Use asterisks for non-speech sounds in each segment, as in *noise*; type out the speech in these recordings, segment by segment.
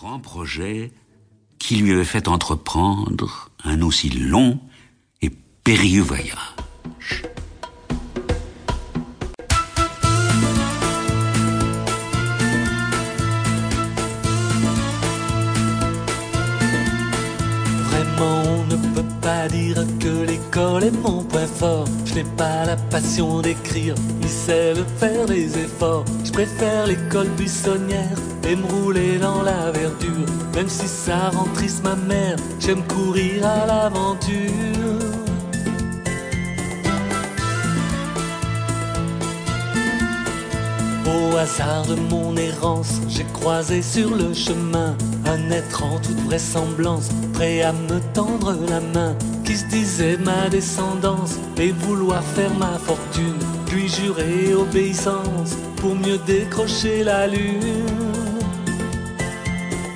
grand projet qui lui avait fait entreprendre un aussi long et périlleux voyage. Vraiment, on ne peut pas dire que l'école est mon point fort. Je n'ai pas la passion d'écrire, ni celle de faire des efforts. Je préfère l'école buissonnière et me rouler dans la verdure. Même si ça rend triste ma mère, j'aime courir à l'aventure. Au hasard de mon errance, j'ai croisé sur le chemin un être en toute vraisemblance, prêt à me tendre la main, qui se disait ma descendance et vouloir faire ma fortune, puis jurer obéissance pour mieux décrocher la lune.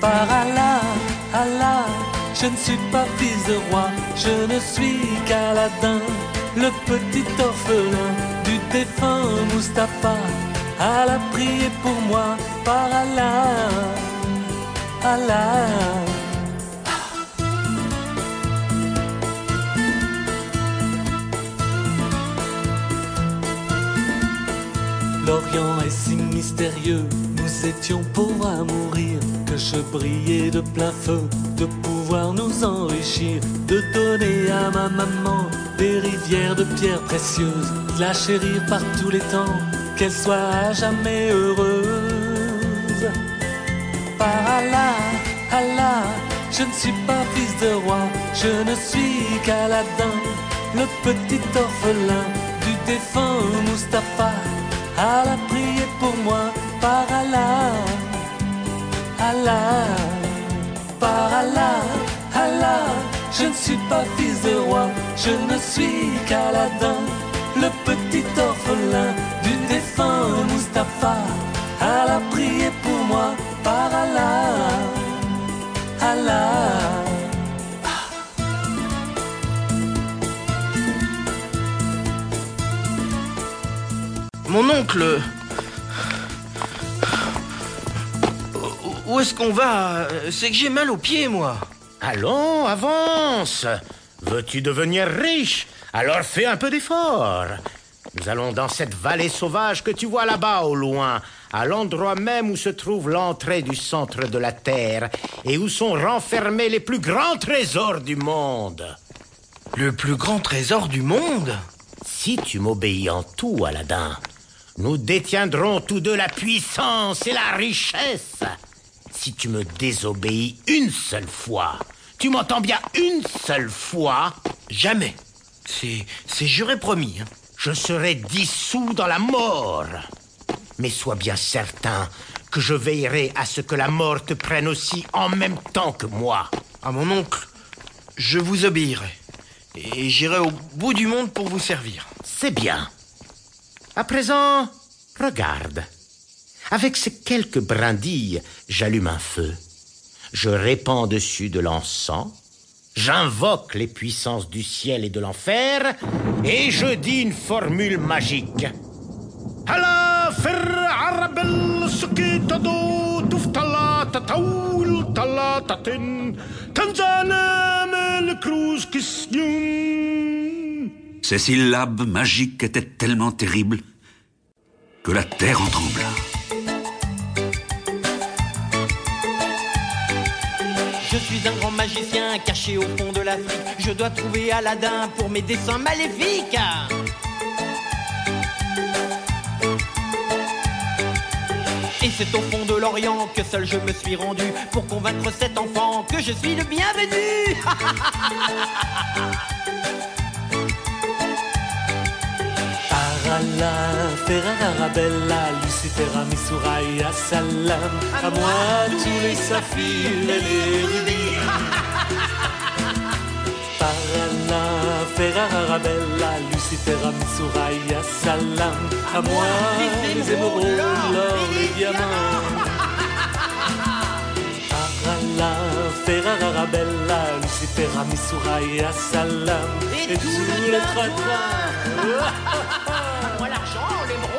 Par Allah, Allah, je ne suis pas fils de roi, je ne suis qu'Aladin, le petit orphelin du défunt Mustapha. Allah prier pour moi, par Allah, Allah. L'Orient est si mystérieux, nous étions pauvres à mourir, que je brillais de plein feu, de pouvoir nous enrichir, de donner à ma maman des rivières de pierres précieuses, de la chérir par tous les temps, qu'elle soit à jamais heureuse. Par Allah, Allah, je ne suis pas fils de roi, je ne suis qu'Aladin, le petit orphelin je ne suis pas fils de roi, je ne suis qu'Aladin, le petit orphelin du défunt Mustapha. Allah prier pour moi, par Allah, Allah. Mon oncle. Où est-ce qu'on va? C'est que j'ai mal aux pieds, moi. Allons, avance. Veux-tu devenir riche? Alors fais un peu d'effort. Nous allons dans cette vallée sauvage que tu vois là-bas au loin, à l'endroit même où se trouve l'entrée du centre de la Terre et où sont renfermés les plus grands trésors du monde. Le plus grand trésor du monde? Si tu m'obéis en tout, Aladdin, nous détiendrons tous deux la puissance et la richesse. Si tu me désobéis une seule fois, tu m'entends bien une seule fois, Jamais. C'est, c'est juré promis. hein. je serai dissous dans la mort. Mais sois bien certain que je veillerai à ce que la mort te prenne aussi en même temps que moi. À mon oncle, je vous obéirai. Et j'irai au bout du monde pour vous servir. C'est bien. À présent, regarde. Avec ces quelques brindilles, j'allume un feu. Je répands dessus de l'encens. J'invoque les puissances du ciel et de l'enfer. Et je dis une formule magique. Ces syllabes magiques étaient tellement terribles que la terre en trembla. Je suis un grand magicien caché au fond de l'Afrique. Je dois trouver Aladdin pour mes dessins maléfiques. Et c'est au fond de l'Orient que seul je me suis rendu pour convaincre cet enfant que je suis le bienvenu. *laughs* Par Allah, Ferrara Bella, Lucifera, Misuraya, Salam, à moi tous les saphirs et les rubis. Par Allah, Ferrara Bella, Lucifera, Misuraya, Salam, à moi les émeraudes, l'or, les diamants. Par Allah, Ferrara Bella, Lucifera, Misuraya, Salam, Et tous le les tracas. *laughs* l'argent, les bons.